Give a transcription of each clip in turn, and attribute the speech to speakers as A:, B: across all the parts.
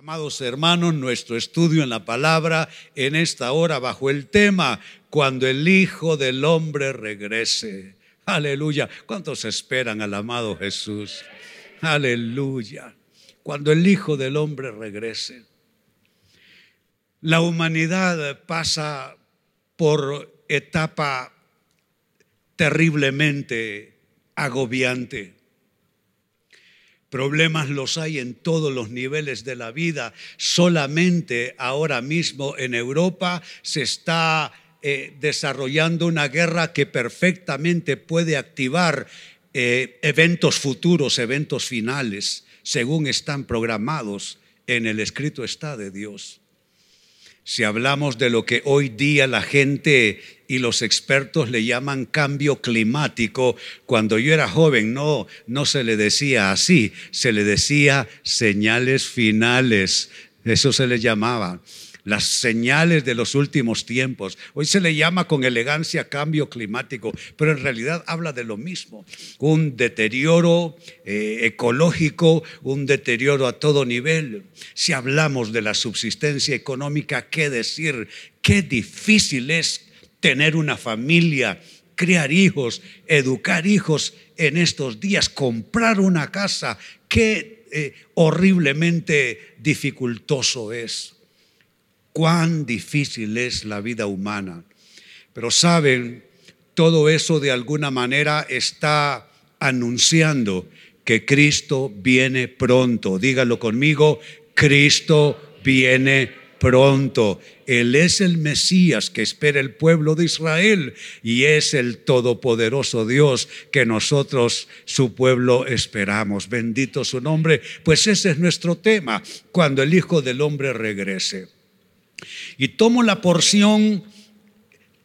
A: Amados hermanos, nuestro estudio en la palabra en esta hora bajo el tema, cuando el Hijo del Hombre regrese. Aleluya. ¿Cuántos esperan al amado Jesús? Aleluya. Cuando el Hijo del Hombre regrese. La humanidad pasa por etapa terriblemente agobiante. Problemas los hay en todos los niveles de la vida. Solamente ahora mismo en Europa se está eh, desarrollando una guerra que perfectamente puede activar eh, eventos futuros, eventos finales, según están programados en el escrito está de Dios. Si hablamos de lo que hoy día la gente y los expertos le llaman cambio climático, cuando yo era joven no, no se le decía así, se le decía señales finales, eso se le llamaba las señales de los últimos tiempos. Hoy se le llama con elegancia cambio climático, pero en realidad habla de lo mismo. Un deterioro eh, ecológico, un deterioro a todo nivel. Si hablamos de la subsistencia económica, ¿qué decir? Qué difícil es tener una familia, criar hijos, educar hijos en estos días, comprar una casa. Qué eh, horriblemente dificultoso es cuán difícil es la vida humana. Pero saben, todo eso de alguna manera está anunciando que Cristo viene pronto. Dígalo conmigo, Cristo viene pronto. Él es el Mesías que espera el pueblo de Israel y es el todopoderoso Dios que nosotros, su pueblo, esperamos. Bendito su nombre. Pues ese es nuestro tema, cuando el Hijo del Hombre regrese. Y tomo la porción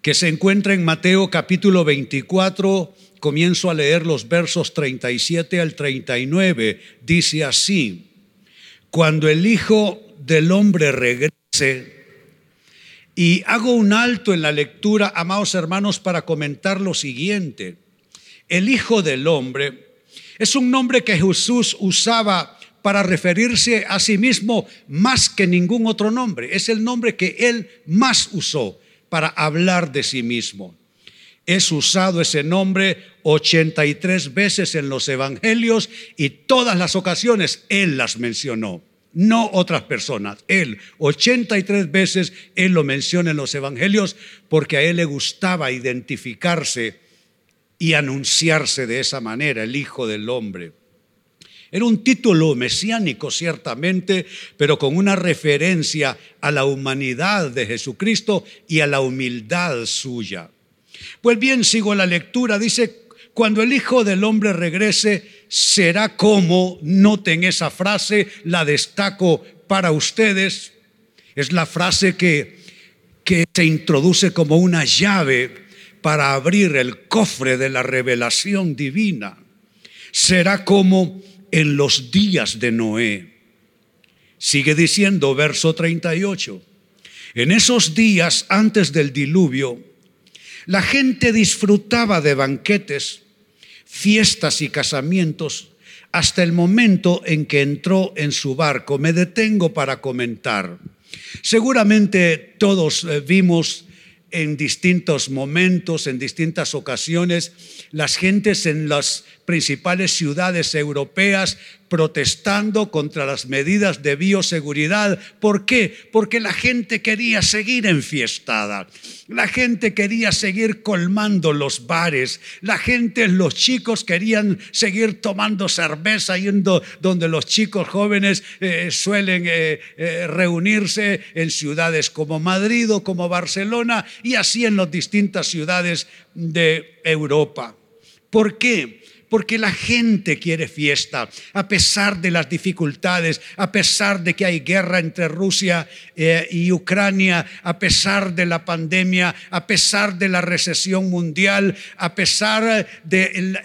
A: que se encuentra en Mateo capítulo 24, comienzo a leer los versos 37 al 39. Dice así, cuando el Hijo del Hombre regrese, y hago un alto en la lectura, amados hermanos, para comentar lo siguiente. El Hijo del Hombre es un nombre que Jesús usaba para referirse a sí mismo más que ningún otro nombre. Es el nombre que él más usó para hablar de sí mismo. Es usado ese nombre 83 veces en los evangelios y todas las ocasiones él las mencionó, no otras personas. Él 83 veces él lo menciona en los evangelios porque a él le gustaba identificarse y anunciarse de esa manera, el Hijo del Hombre. Era un título mesiánico, ciertamente, pero con una referencia a la humanidad de Jesucristo y a la humildad suya. Pues bien, sigo la lectura. Dice, cuando el Hijo del Hombre regrese, será como, noten esa frase, la destaco para ustedes. Es la frase que, que se introduce como una llave para abrir el cofre de la revelación divina. Será como en los días de Noé. Sigue diciendo verso 38. En esos días antes del diluvio, la gente disfrutaba de banquetes, fiestas y casamientos hasta el momento en que entró en su barco. Me detengo para comentar. Seguramente todos eh, vimos en distintos momentos, en distintas ocasiones, las gentes en las principales ciudades europeas protestando contra las medidas de bioseguridad. ¿Por qué? Porque la gente quería seguir enfiestada. La gente quería seguir colmando los bares. La gente, los chicos querían seguir tomando cerveza yendo donde los chicos jóvenes eh, suelen eh, eh, reunirse en ciudades como Madrid o como Barcelona y así en las distintas ciudades de Europa. ¿Por qué? Porque la gente quiere fiesta, a pesar de las dificultades, a pesar de que hay guerra entre Rusia eh, y Ucrania, a pesar de la pandemia, a pesar de la recesión mundial, a pesar de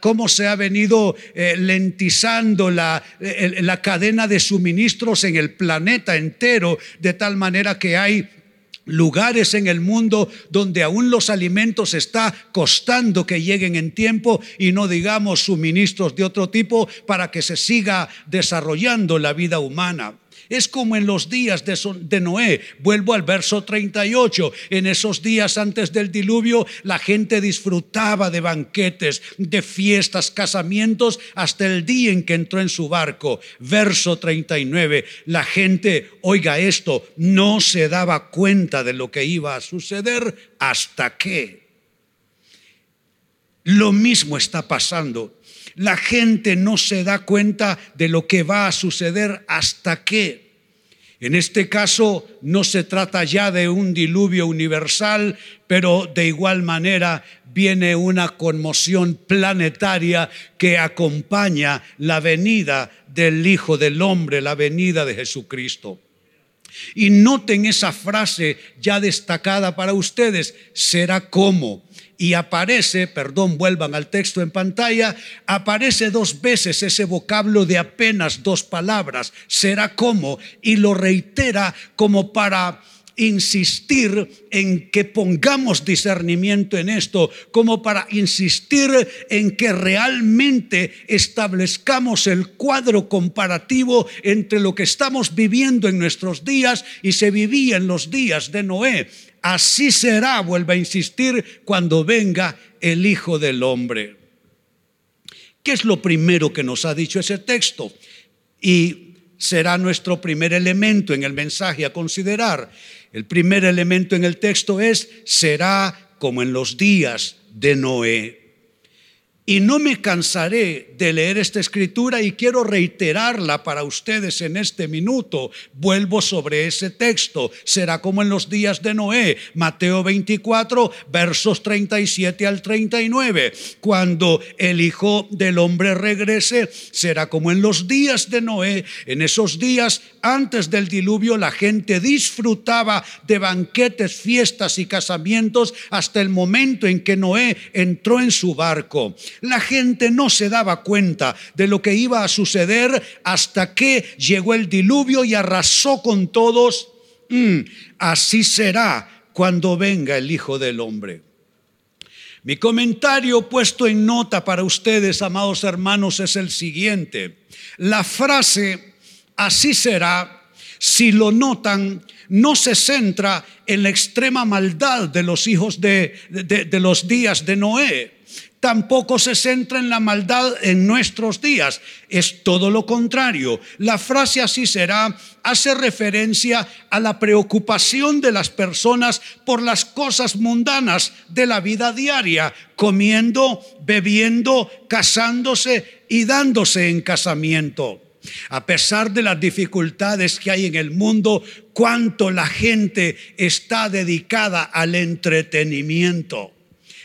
A: cómo se ha venido eh, lentizando la, la cadena de suministros en el planeta entero, de tal manera que hay lugares en el mundo donde aún los alimentos está costando que lleguen en tiempo y no digamos suministros de otro tipo para que se siga desarrollando la vida humana. Es como en los días de, Noé. Vuelvo al verso 38. En esos días antes del diluvio, la gente disfrutaba de banquetes, de fiestas, casamientos, hasta el día en que entró en su barco. Verso 39. La gente, oiga esto, no se daba cuenta de lo que iba a suceder hasta que. Lo mismo está pasando la gente no se da cuenta de lo que va a suceder hasta que. En este caso no se trata ya de un diluvio universal, pero de igual manera viene una conmoción planetaria que acompaña la venida del Hijo del Hombre, la venida de Jesucristo. Y noten esa frase ya destacada para ustedes, será como y aparece, perdón, vuelvan al texto en pantalla, aparece dos veces ese vocablo de apenas dos palabras, será como, y lo reitera como para insistir en que pongamos discernimiento en esto, como para insistir en que realmente establezcamos el cuadro comparativo entre lo que estamos viviendo en nuestros días y se vivía en los días de Noé. Así será, vuelve a insistir, cuando venga el Hijo del Hombre. ¿Qué es lo primero que nos ha dicho ese texto? Y será nuestro primer elemento en el mensaje a considerar. El primer elemento en el texto es, será como en los días de Noé. Y no me cansaré de leer esta escritura y quiero reiterarla para ustedes en este minuto. Vuelvo sobre ese texto. Será como en los días de Noé, Mateo 24, versos 37 al 39. Cuando el Hijo del Hombre regrese, será como en los días de Noé. En esos días, antes del diluvio, la gente disfrutaba de banquetes, fiestas y casamientos hasta el momento en que Noé entró en su barco. La gente no se daba cuenta de lo que iba a suceder hasta que llegó el diluvio y arrasó con todos. Mm, así será cuando venga el Hijo del Hombre. Mi comentario puesto en nota para ustedes, amados hermanos, es el siguiente. La frase, así será, si lo notan, no se centra en la extrema maldad de los hijos de, de los días de Noé tampoco se centra en la maldad en nuestros días. Es todo lo contrario. La frase así será hace referencia a la preocupación de las personas por las cosas mundanas de la vida diaria, comiendo, bebiendo, casándose y dándose en casamiento. A pesar de las dificultades que hay en el mundo, cuánto la gente está dedicada al entretenimiento.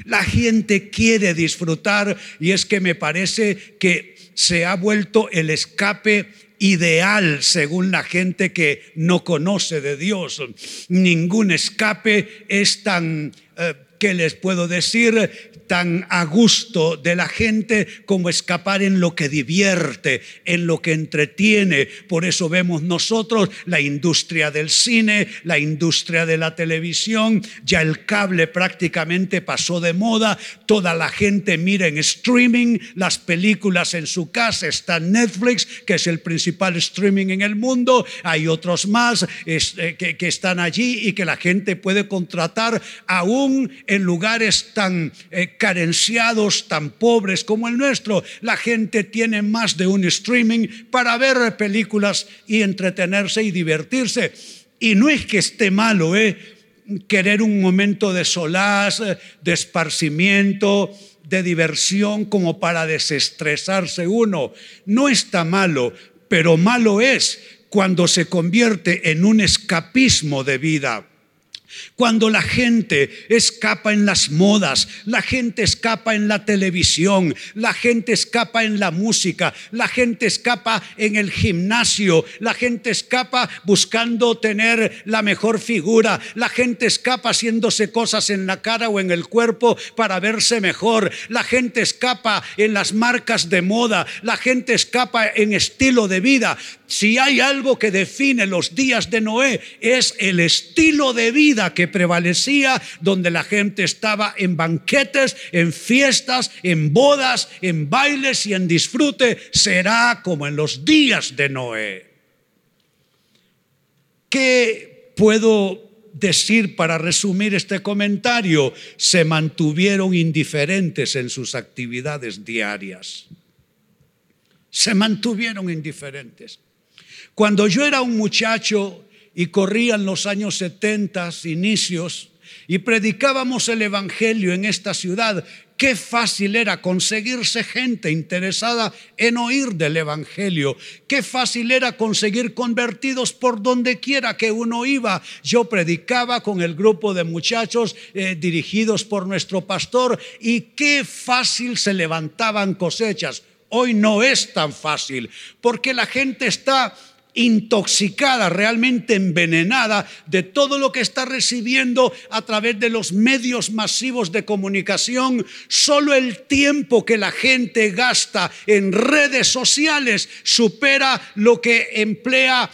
A: La gente quiere disfrutar y es que me parece que se ha vuelto el escape ideal según la gente que no conoce de Dios. Ningún escape es tan, eh, ¿qué les puedo decir? tan a gusto de la gente como escapar en lo que divierte, en lo que entretiene. Por eso vemos nosotros la industria del cine, la industria de la televisión, ya el cable prácticamente pasó de moda, toda la gente mira en streaming las películas en su casa, está Netflix, que es el principal streaming en el mundo, hay otros más que, que están allí y que la gente puede contratar aún en lugares tan eh, carenciados, tan pobres como el nuestro, la gente tiene más de un streaming para ver películas y entretenerse y divertirse. Y no es que esté malo, ¿eh? Querer un momento de solaz, de esparcimiento, de diversión como para desestresarse uno. No está malo, pero malo es cuando se convierte en un escapismo de vida. Cuando la gente escapa en las modas, la gente escapa en la televisión, la gente escapa en la música, la gente escapa en el gimnasio, la gente escapa buscando tener la mejor figura, la gente escapa haciéndose cosas en la cara o en el cuerpo para verse mejor, la gente escapa en las marcas de moda, la gente escapa en estilo de vida. Si hay algo que define los días de Noé es el estilo de vida que prevalecía, donde la gente estaba en banquetes, en fiestas, en bodas, en bailes y en disfrute, será como en los días de Noé. ¿Qué puedo decir para resumir este comentario? Se mantuvieron indiferentes en sus actividades diarias. Se mantuvieron indiferentes. Cuando yo era un muchacho y corrían los años 70, inicios, y predicábamos el Evangelio en esta ciudad, qué fácil era conseguirse gente interesada en oír del Evangelio, qué fácil era conseguir convertidos por donde quiera que uno iba. Yo predicaba con el grupo de muchachos eh, dirigidos por nuestro pastor y qué fácil se levantaban cosechas. Hoy no es tan fácil porque la gente está intoxicada, realmente envenenada de todo lo que está recibiendo a través de los medios masivos de comunicación. Solo el tiempo que la gente gasta en redes sociales supera lo que emplea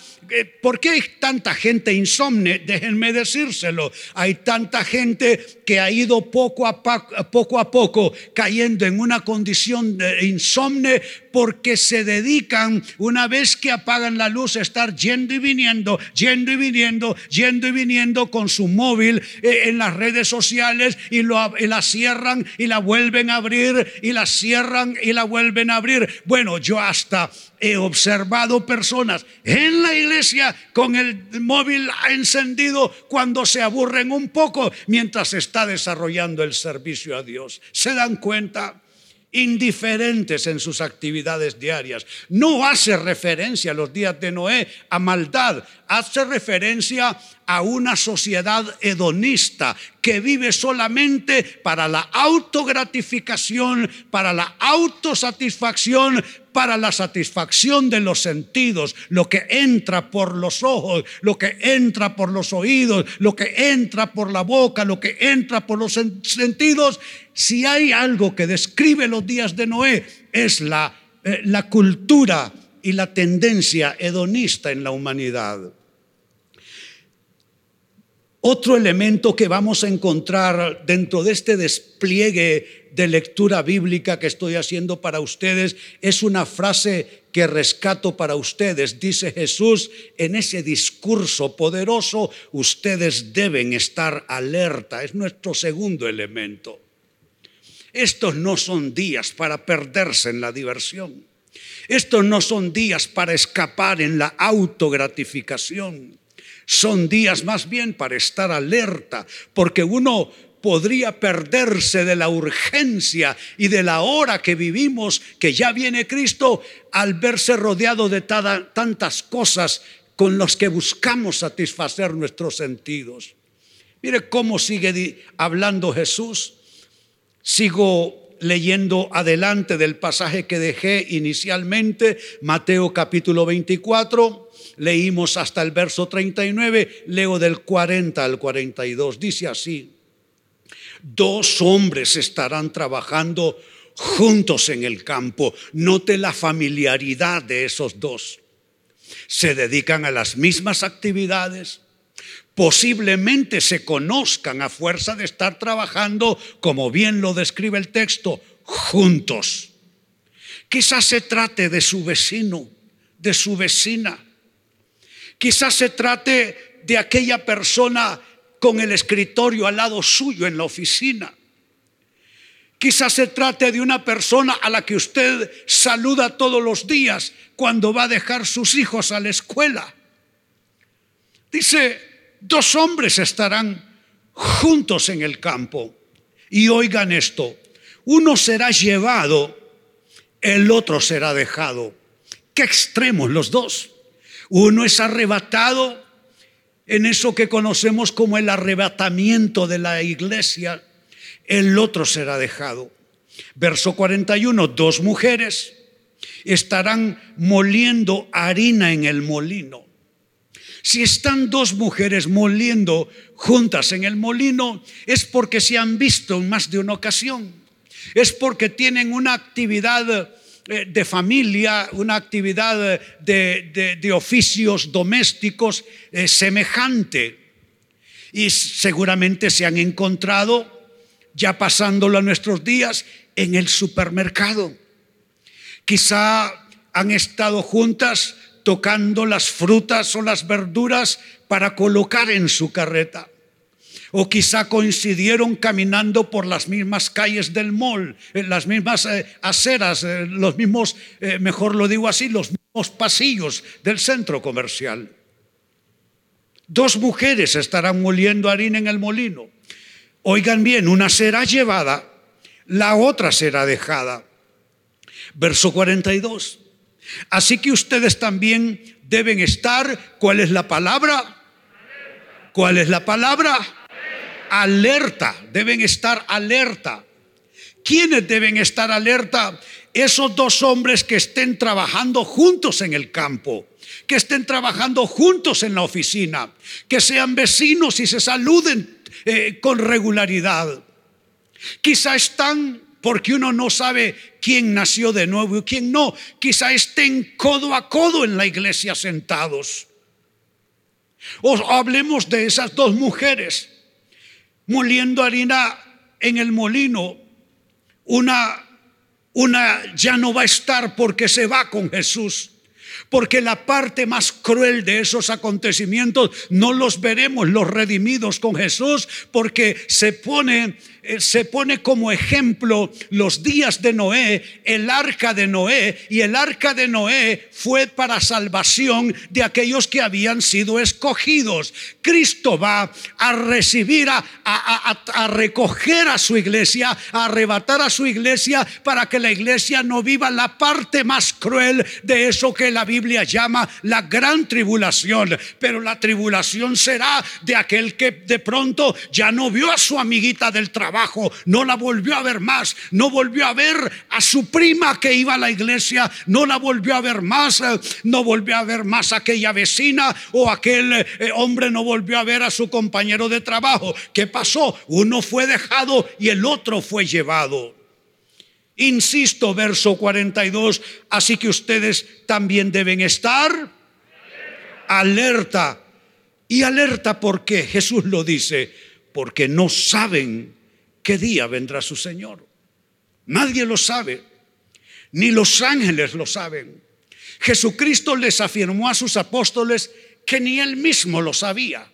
A: ¿Por qué hay tanta gente insomne? Déjenme decírselo. Hay tanta gente que ha ido poco a poco, cayendo en una condición de insomne porque se dedican, una vez que apagan la luz, a estar yendo y viniendo, yendo y viniendo, yendo y viniendo con su móvil eh, en las redes sociales y, lo, y la cierran y la vuelven a abrir y la cierran y la vuelven a abrir. Bueno, yo hasta he observado personas en la iglesia con el móvil encendido cuando se aburren un poco mientras está desarrollando el servicio a Dios. ¿Se dan cuenta? indiferentes en sus actividades diarias. No hace referencia a los días de Noé a maldad, hace referencia a una sociedad hedonista que vive solamente para la autogratificación, para la autosatisfacción, para la satisfacción de los sentidos, lo que entra por los ojos, lo que entra por los oídos, lo que entra por la boca, lo que entra por los sentidos. Si hay algo que describe los días de Noé, es la, eh, la cultura y la tendencia hedonista en la humanidad. Otro elemento que vamos a encontrar dentro de este despliegue de lectura bíblica que estoy haciendo para ustedes es una frase que rescato para ustedes. Dice Jesús en ese discurso poderoso, ustedes deben estar alerta. Es nuestro segundo elemento. Estos no son días para perderse en la diversión. Estos no son días para escapar en la autogratificación. Son días más bien para estar alerta, porque uno podría perderse de la urgencia y de la hora que vivimos, que ya viene Cristo, al verse rodeado de tantas cosas con las que buscamos satisfacer nuestros sentidos. Mire cómo sigue hablando Jesús. Sigo leyendo adelante del pasaje que dejé inicialmente, Mateo capítulo 24 leímos hasta el verso 39, leo del 40 al 42. Dice así, dos hombres estarán trabajando juntos en el campo. Note la familiaridad de esos dos. Se dedican a las mismas actividades. Posiblemente se conozcan a fuerza de estar trabajando, como bien lo describe el texto, juntos. Quizás se trate de su vecino, de su vecina, Quizás se trate de aquella persona con el escritorio al lado suyo en la oficina. Quizás se trate de una persona a la que usted saluda todos los días cuando va a dejar sus hijos a la escuela. Dice, dos hombres estarán juntos en el campo. Y oigan esto, uno será llevado, el otro será dejado. Qué extremos los dos. Uno es arrebatado en eso que conocemos como el arrebatamiento de la iglesia, el otro será dejado. Verso 41, dos mujeres estarán moliendo harina en el molino. Si están dos mujeres moliendo juntas en el molino, es porque se han visto en más de una ocasión. Es porque tienen una actividad eh, de familia, una actividad de, oficios domésticos eh, semejante. Y seguramente se han encontrado, ya pasándolo a nuestros días, en el supermercado. Quizá han estado juntas tocando las frutas o las verduras para colocar en su carreta. O quizá coincidieron caminando por las mismas calles del mall, en las mismas eh, aceras, eh, los mismos, eh, mejor lo digo así, los mismos pasillos del centro comercial. Dos mujeres estarán moliendo harina en el molino. Oigan bien, una será llevada, la otra será dejada. Verso 42. Así que ustedes también deben estar, ¿cuál es la palabra? ¿Cuál es la palabra? Alerta, deben estar alerta. ¿Quiénes deben estar alerta? Esos dos hombres que estén trabajando juntos en el campo que estén trabajando juntos en la oficina, que sean vecinos y se saluden eh, con regularidad. Quizá están porque uno no sabe quién nació de nuevo y quién no. Quizá estén codo a codo en la iglesia sentados. O hablemos de esas dos mujeres moliendo harina en el molino. Una, una ya no va a estar porque se va con Jesús. Porque la parte más cruel de esos acontecimientos no los veremos los redimidos con Jesús, porque se pone se pone como ejemplo los días de Noé, el arca de Noé, y el arca de Noé fue para salvación de aquellos que habían sido escogidos. Cristo va a recibir, a, a, recoger a su iglesia, a arrebatar a su iglesia para que la iglesia no viva la parte más cruel de eso que la Biblia llama la gran tribulación. Pero la tribulación será de aquel que de pronto ya no vio a su amiguita del trabajo no la volvió a ver más, no volvió a ver a su prima que iba a la iglesia, no la volvió a ver más, eh, no volvió a ver más a aquella vecina o aquel eh, hombre no volvió a ver a su compañero de trabajo. ¿Qué pasó? Uno fue dejado y el otro fue llevado. Insisto, verso 42, así que ustedes también deben estar alerta. Y alerta porque Jesús lo dice, porque no saben qué día vendrá su Señor. Nadie lo sabe, ni los ángeles lo saben. Jesucristo les afirmó a sus apóstoles que ni él mismo lo sabía,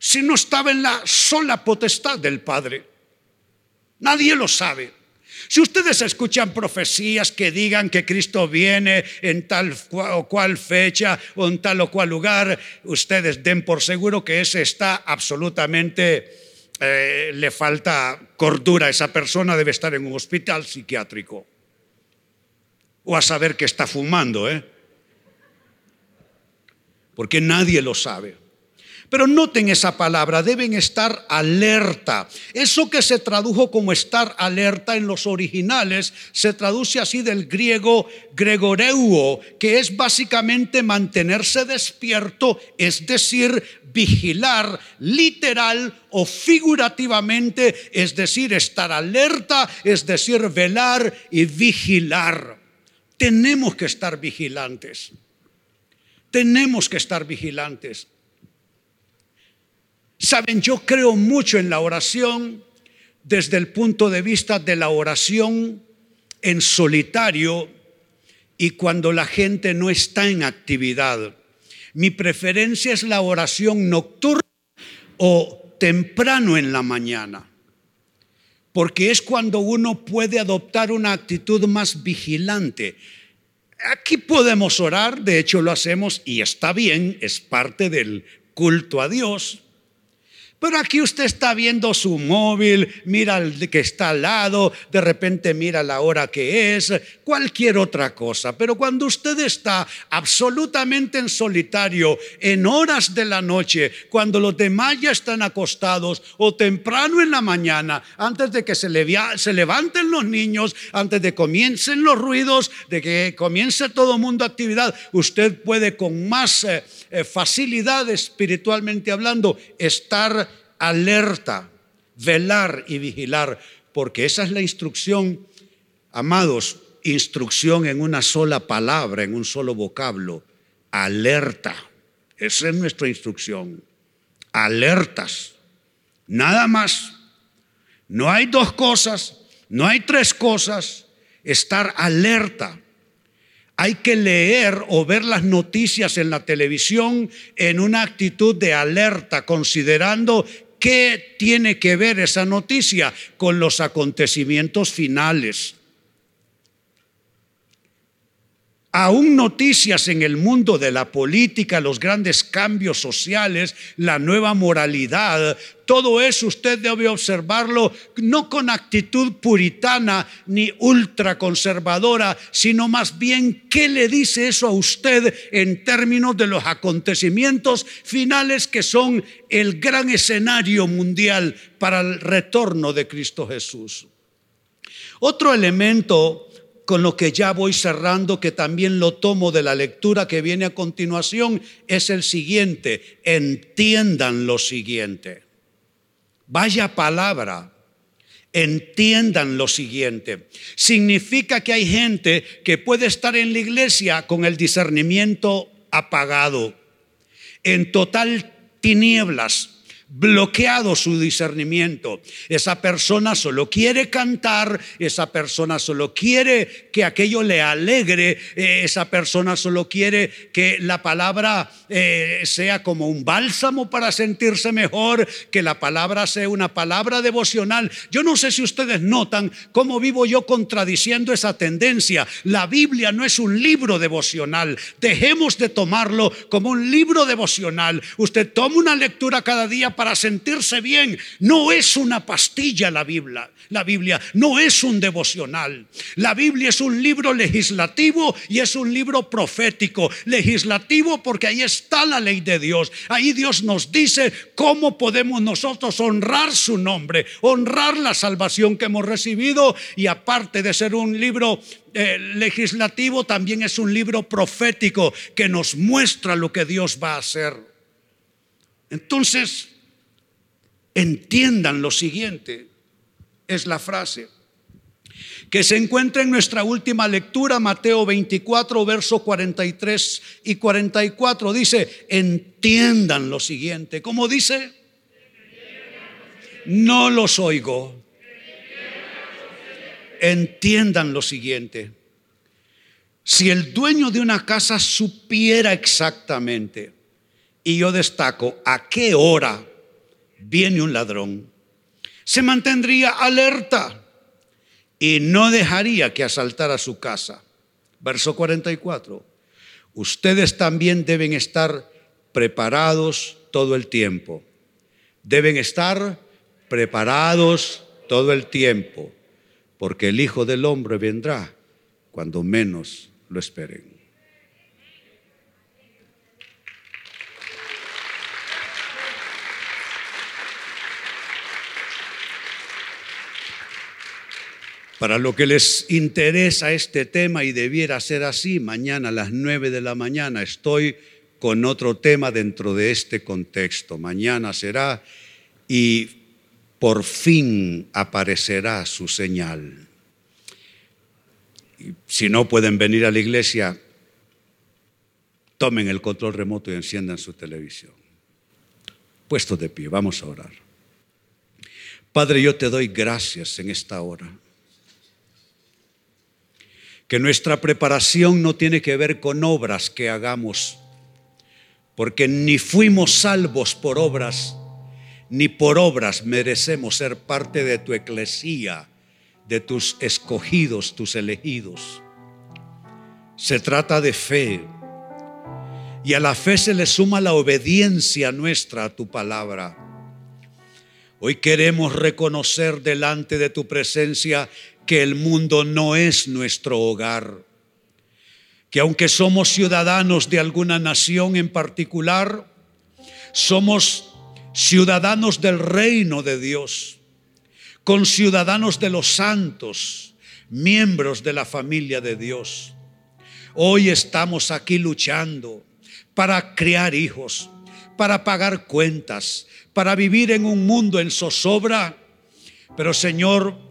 A: si no estaba en la sola potestad del Padre. Nadie lo sabe. Si ustedes escuchan profecías que digan que Cristo viene en tal o cual fecha o en tal o cual lugar, ustedes den por seguro que ese está absolutamente eh, le falta cordura, esa persona debe estar en un hospital psiquiátrico. O a saber que está fumando, ¿eh? Porque nadie lo sabe. Pero noten esa palabra, deben estar alerta. Eso que se tradujo como estar alerta en los originales se traduce así del griego gregoreuo, que es básicamente mantenerse despierto, es decir, vigilar literal o figurativamente, es decir, estar alerta, es decir, velar y vigilar. Tenemos que estar vigilantes. Tenemos que estar vigilantes. Saben, yo creo mucho en la oración desde el punto de vista de la oración en solitario y cuando la gente no está en actividad. Mi preferencia es la oración nocturna o temprano en la mañana, porque es cuando uno puede adoptar una actitud más vigilante. Aquí podemos orar, de hecho lo hacemos y está bien, es parte del culto a Dios pero aquí usted está viendo su móvil, mira el que está al lado, de repente mira la hora que es, cualquier otra cosa. Pero cuando usted está absolutamente en solitario, en horas de la noche, cuando los demás ya están acostados o temprano en la mañana, antes de que se, levanten los niños, antes de que comiencen los ruidos, de que comience todo mundo actividad, usted puede con más eh, eh, facilidad espiritualmente hablando estar alerta, velar y vigilar, porque esa es la instrucción, amados, instrucción en una sola palabra, en un solo vocablo, alerta. Esa es nuestra instrucción. Alertas. Nada más. No hay dos cosas, no hay tres cosas. Estar alerta. hay que leer o ver las noticias en la televisión en una actitud de alerta, considerando qué tiene que ver esa noticia con los acontecimientos finales. Aún noticias en el mundo de la política, los grandes cambios sociales, la nueva moralidad, todo eso usted debe observarlo no con actitud puritana ni ultraconservadora, sino más bien qué le dice eso a usted en términos de los acontecimientos finales que son el gran escenario mundial para el retorno de Cristo Jesús. Otro elemento con lo que ya voy cerrando, que también lo tomo de la lectura que viene a continuación, es el siguiente. Entiendan lo siguiente. Vaya palabra. Entiendan lo siguiente. Significa que hay gente que puede estar en la iglesia con el discernimiento apagado, en total tinieblas, bloqueado su discernimiento. Esa persona solo quiere cantar, esa persona solo quiere que aquello le alegre, eh, esa persona solo quiere que la palabra eh, sea como un bálsamo para sentirse mejor, que la palabra sea una palabra devocional. Yo no sé si ustedes notan cómo vivo yo contradiciendo esa tendencia. La Biblia no es un libro devocional. Dejemos de tomarlo como un libro devocional. Usted toma una lectura cada día para sentirse bien. No es una pastilla la Biblia. La Biblia no es un devocional. La Biblia es un libro legislativo y es un libro profético. Legislativo porque ahí está la ley de Dios. Ahí Dios nos dice cómo podemos nosotros honrar su nombre, honrar la salvación que hemos recibido y aparte de ser un libro eh, legislativo, también es un libro profético que nos muestra lo que Dios va a hacer. Entonces, entiendan lo siguiente, es la frase que se encuentra en nuestra última lectura, Mateo 24, verso 43 y 44. Dice, entiendan lo siguiente. ¿Cómo dice? No los oigo. Entiendan lo siguiente. Si el dueño de una casa supiera exactamente, y yo destaco a qué hora viene un ladrón, se mantendría alerta y no dejaría que asaltara su casa. Verso 44. Ustedes también deben estar preparados todo el tiempo. Deben estar preparados todo el tiempo, porque el Hijo del Hombre vendrá cuando menos lo esperen. Para lo que les interesa este tema y debiera ser así, mañana a las 9 de la mañana estoy con otro tema dentro de este contexto. Mañana será y por fin aparecerá su señal. si no pueden venir a la iglesia, tomen el control remoto y enciendan su televisión. Puesto de pie, vamos a orar. Padre, yo te doy gracias en esta hora que nuestra preparación no tiene que ver con obras que hagamos, porque ni fuimos salvos por obras, ni por obras merecemos ser parte de tu eclesía, de tus escogidos, tus elegidos. Se trata de fe. Y a la fe se le suma la obediencia nuestra a tu palabra. Hoy queremos reconocer delante de tu presencia que el mundo no es nuestro hogar, que aunque somos ciudadanos de alguna nación en particular, somos ciudadanos del reino de Dios, con ciudadanos de los santos, miembros de la familia de Dios. Hoy estamos aquí luchando para criar hijos, para pagar cuentas, para vivir en un mundo en zozobra. Pero Señor,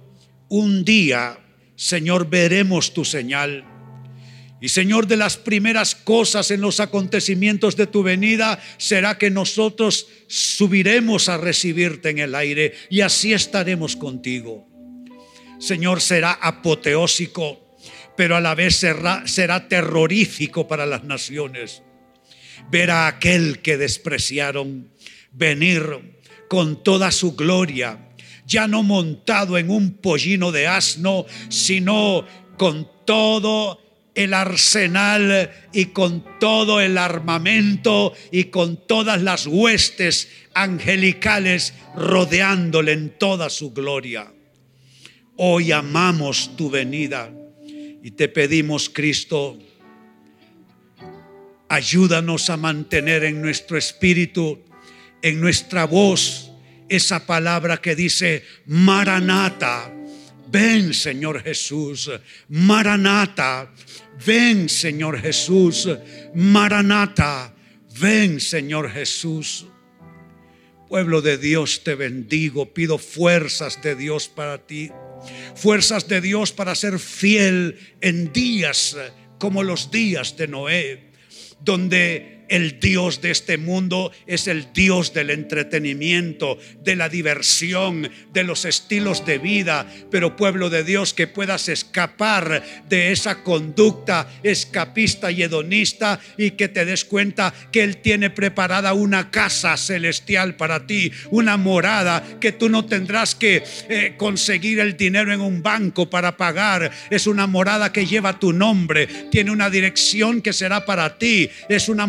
A: un día, Señor, veremos tu señal. Y Señor, de las primeras cosas en los acontecimientos de tu venida será que nosotros subiremos a recibirte en el aire y así estaremos contigo. Señor, será apoteósico pero a la vez será, terrorífico para las naciones. Ver a aquel que despreciaron venir con toda su gloria, ya no montado en un pollino de asno, sino con todo el arsenal y con todo el armamento y con todas las huestes angelicales rodeándole en toda su gloria. Hoy amamos tu venida y te pedimos, Cristo, ayúdanos a mantener en nuestro espíritu, en nuestra voz, esa palabra que dice, Maranata, ven Señor Jesús, Maranata, ven Señor Jesús, Maranata, ven Señor Jesús. Pueblo de Dios, te bendigo, pido fuerzas de Dios para ti, fuerzas de Dios para ser fiel en días como los días de Noé, donde el Dios de este mundo es el Dios del entretenimiento, de la diversión, de los estilos de vida. Pero pueblo de Dios, que puedas escapar de esa conducta escapista y hedonista y que te des cuenta que Él tiene preparada una casa celestial para ti, una morada que tú no tendrás que eh, conseguir el dinero en un banco para pagar. Es una morada que lleva tu nombre, tiene una dirección que será para ti, es una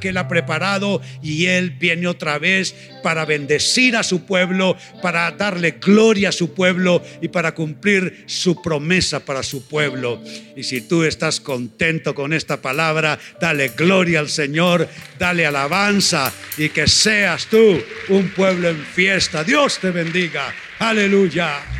A: que Él ha preparado y Él viene otra vez para bendecir a su pueblo, para darle gloria a su pueblo y para cumplir su promesa para su pueblo. Y si tú estás contento con esta palabra, dale gloria al Señor, dale alabanza y que seas tú un pueblo en fiesta. Dios te bendiga. Aleluya.